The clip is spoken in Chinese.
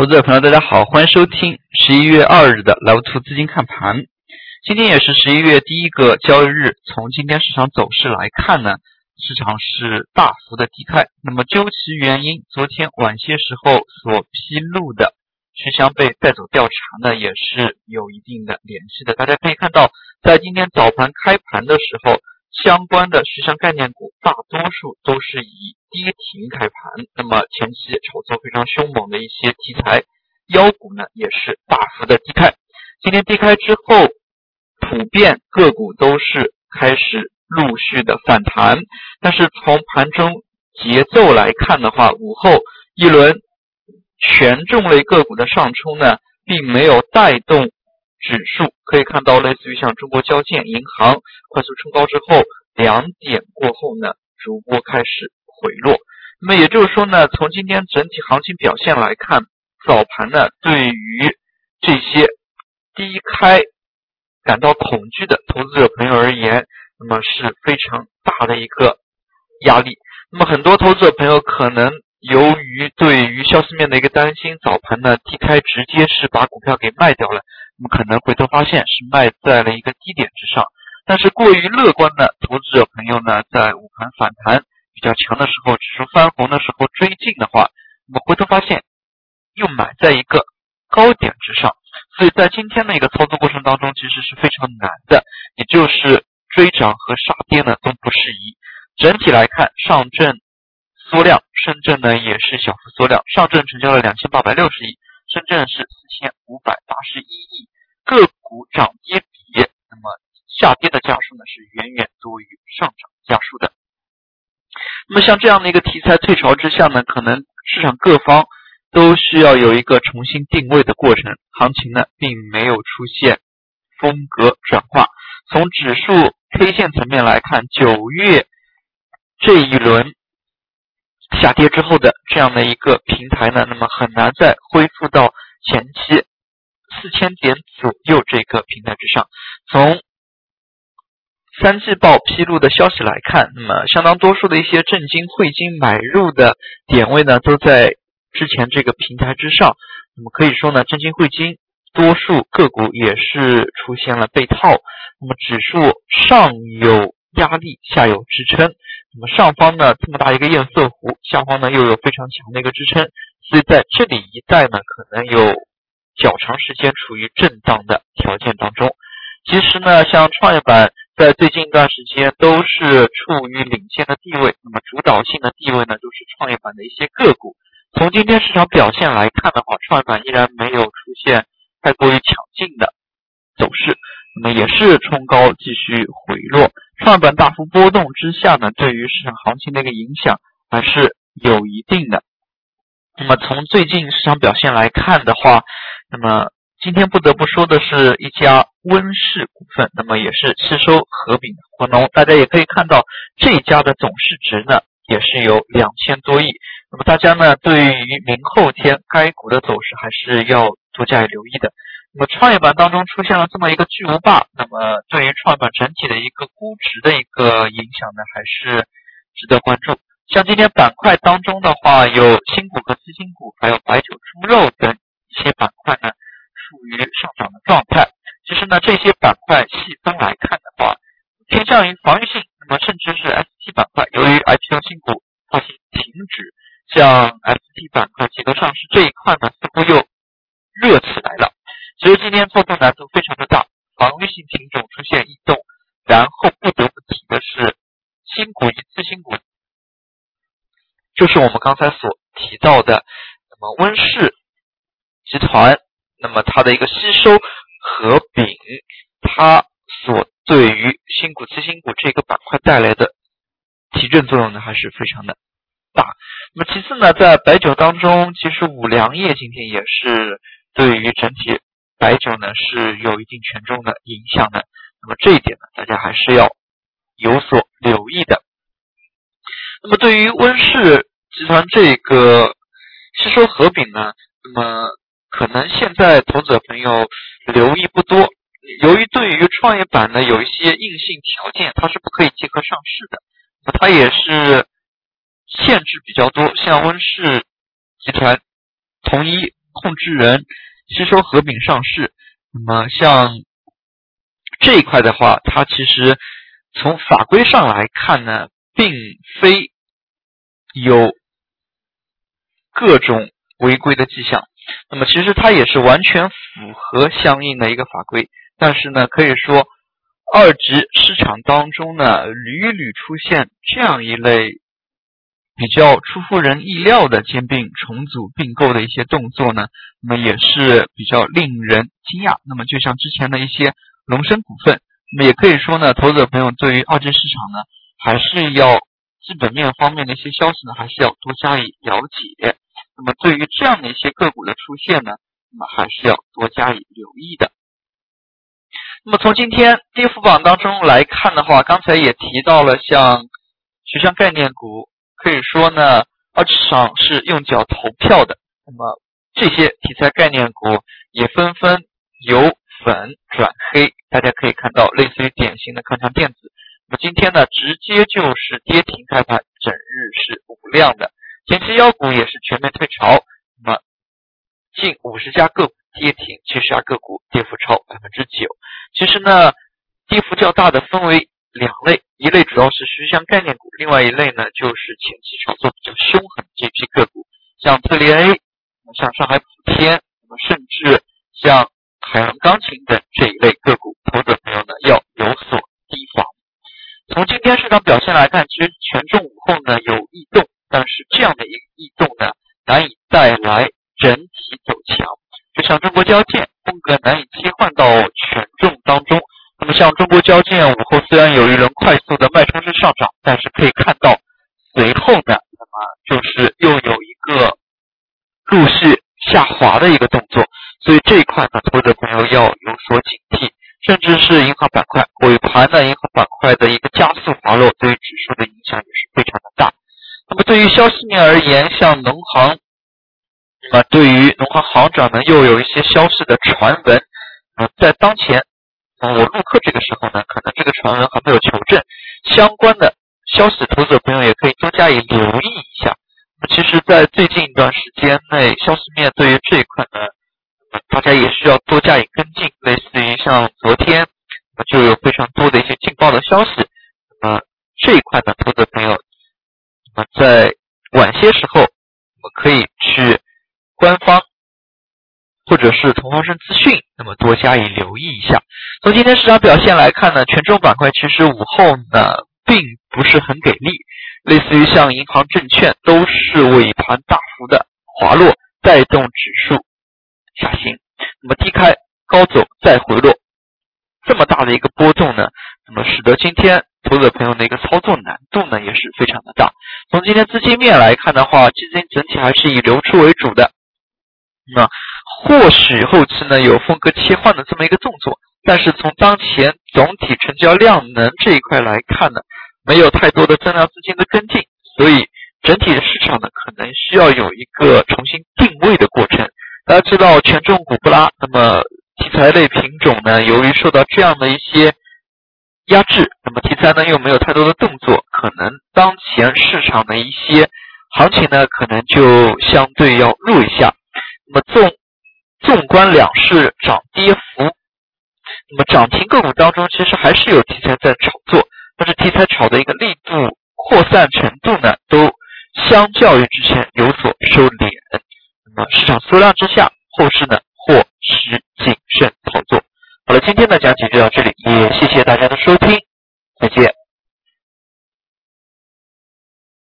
投资者朋友，大家好，欢迎收听十一月二日的 Love Two 资金看盘。今天也是十一月第一个交易日，从今天市场走势来看呢，市场是大幅的低开。那么究其原因，昨天晚些时候所披露的徐翔被带走调查呢，也是有一定的联系的。大家可以看到，在今天早盘开盘的时候。相关的徐翔概念股大多数都是以跌停开盘，那么前期炒作非常凶猛的一些题材妖股呢，也是大幅的低开。今天低开之后，普遍个股都是开始陆续的反弹，但是从盘中节奏来看的话，午后一轮权重类个股的上冲呢，并没有带动。指数可以看到，类似于像中国交建、银行快速冲高之后，两点过后呢，逐步开始回落。那么也就是说呢，从今天整体行情表现来看，早盘呢，对于这些低开感到恐惧的投资者朋友而言，那么是非常大的一个压力。那么很多投资者朋友可能由于对于消息面的一个担心，早盘呢低开直接是把股票给卖掉了。我们可能回头发现是卖在了一个低点之上，但是过于乐观的投资者朋友呢，在午盘反弹比较强的时候，指数翻红的时候追进的话，我们回头发现又买在一个高点之上，所以在今天的一个操作过程当中，其实是非常难的，也就是追涨和杀跌呢都不适宜。整体来看，上证缩量，深圳呢也是小幅缩量，上证成交了两千八百六十亿。深圳是四千五百八十一亿，个股涨跌比，那么下跌的家数呢是远远多于上涨家数的。那么像这样的一个题材退潮之下呢，可能市场各方都需要有一个重新定位的过程，行情呢并没有出现风格转化。从指数 K 线层面来看，九月这一轮。下跌之后的这样的一个平台呢，那么很难再恢复到前期四千点左右这个平台之上。从三季报披露的消息来看，那么相当多数的一些证金汇金买入的点位呢，都在之前这个平台之上。那么可以说呢，证金汇金多数个股也是出现了被套。那么指数上有压力，下有支撑。那么上方呢这么大一个堰塞湖，下方呢又有非常强的一个支撑，所以在这里一带呢可能有较长时间处于震荡的条件当中。其实呢，像创业板在最近一段时间都是处于领先的地位，那么主导性的地位呢就是创业板的一些个股。从今天市场表现来看的话，创业板依然没有出现太过于强劲的走势。那么也是冲高继续回落，创业板大幅波动之下呢，对于市场行情的一个影响还是有一定的。那么从最近市场表现来看的话，那么今天不得不说的是一家温氏股份，那么也是吸收合并的活农，大家也可以看到这家的总市值呢也是有两千多亿。那么大家呢对于明后天该股的走势还是要多加以留意的。那么创业板当中出现了这么一个巨无霸，那么对于创业板整体的一个估值的一个影响呢，还是值得关注。像今天板块当中的话，有新股和次新股，还有白酒、猪肉等一些板块呢，处于上涨的状态。其实呢，这些板块细分来看的话，偏向于防御性，那么甚至是 ST 板块，由于 IPO 新股发行停止，像 ST 板块集合上市这一块呢，似乎又热起来了。其实今天做多难度非常的大，防御性品种出现异动，然后不得不提的是新股一次新股，就是我们刚才所提到的，那么温氏集团，那么它的一个吸收合并，它所对于新股次新股这个板块带来的提振作用呢，还是非常的大。那么其次呢，在白酒当中，其实五粮液今天也是对于整体。白酒呢是有一定权重的影响的，那么这一点呢，大家还是要有所留意的。那么对于温氏集团这个吸收合并呢，那么可能现在投资者朋友留意不多，由于对于创业板呢有一些硬性条件，它是不可以结合上市的，那它也是限制比较多，像温氏集团同一。控制人吸收合并上市。那么像这一块的话，它其实从法规上来看呢，并非有各种违规的迹象。那么其实它也是完全符合相应的一个法规。但是呢，可以说二级市场当中呢，屡屡出现这样一类比较出乎人意料的兼并、重组、并购的一些动作呢，那么也是比较令人惊讶。那么就像之前的一些龙生股份，那么也可以说呢，投资者朋友对于二级市场呢，还是要基本面方面的一些消息呢，还是要多加以了解。那么对于这样的一些个股的出现呢，那么还是要多加以留意的。那么从今天跌幅榜当中来看的话，刚才也提到了像学商概念股，可以说呢，二级市场是用脚投票的。那么这些题材概念股也纷纷由粉转黑，大家可以看到，类似于典型的康强电子。那么今天呢，直接就是跌停开盘，整日是无量的。前期妖股也是全面退潮，那么近五十家个股跌停，七十家个股跌幅超百分之九。其实呢，跌幅较大的分为两类，一类主要是虚向概念股，另外一类呢就是前期炒作比较凶狠的这批个股，像特力 A，像上海普天，那么甚至像海洋钢琴等这一类个股，投资者朋友呢要有所提防。从今天市场表现来看，其实权重午后呢有异动，但是这样的一个异动呢难以带来整体走强，就像中国交建。风格难以切换到权重当中。那么像中国交建午后虽然有一轮快速的脉冲式上涨，但是可以看到随后呢，那么就是又有一个陆续下滑的一个动作。所以这一块呢，投资者朋友要有所警惕。甚至是银行板块尾盘的银行板块的一个加速滑落，对于指数的影响也是非常的大。那么对于消息面而言，像农行。那么对于农行行长呢，又有一些消息的传闻。啊，在当前，我录课这个时候呢，可能这个传闻还没有求证。相关的消息，投资者朋友也可以多加以留意一下。那么，其实，在最近一段时间内，消息面对于这一块呢，大家也需要多加以跟进。类似于像昨天，就有非常多的一些劲爆的消息。那么这一块呢，投资者朋友，那么在晚些时候，我们可以去。官方或者是同方生资讯，那么多加以留意一下。从今天市场表现来看呢，权重板块其实午后呢并不是很给力，类似于像银行、证券都是尾盘大幅的滑落，带动指数下行。那么低开高走再回落，这么大的一个波动呢，那么使得今天投资者朋友的一个操作难度呢也是非常的大。从今天资金面来看的话，基金整体还是以流出为主的。那或许后期呢有风格切换的这么一个动作，但是从当前总体成交量能这一块来看呢，没有太多的增量资金的跟进，所以整体的市场呢可能需要有一个重新定位的过程。大家知道权重股不拉，那么题材类品种呢，由于受到这样的一些压制，那么题材呢又没有太多的动作，可能当前市场的一些行情呢可能就相对要弱一下。那么纵纵观两市涨跌幅，那么涨停个股当中其实还是有题材在炒作，但是题材炒的一个力度扩散程度呢，都相较于之前有所收敛。那么市场缩量之下，后市呢或需谨慎操作。好了，今天的讲解就到这里，也谢谢大家的收听，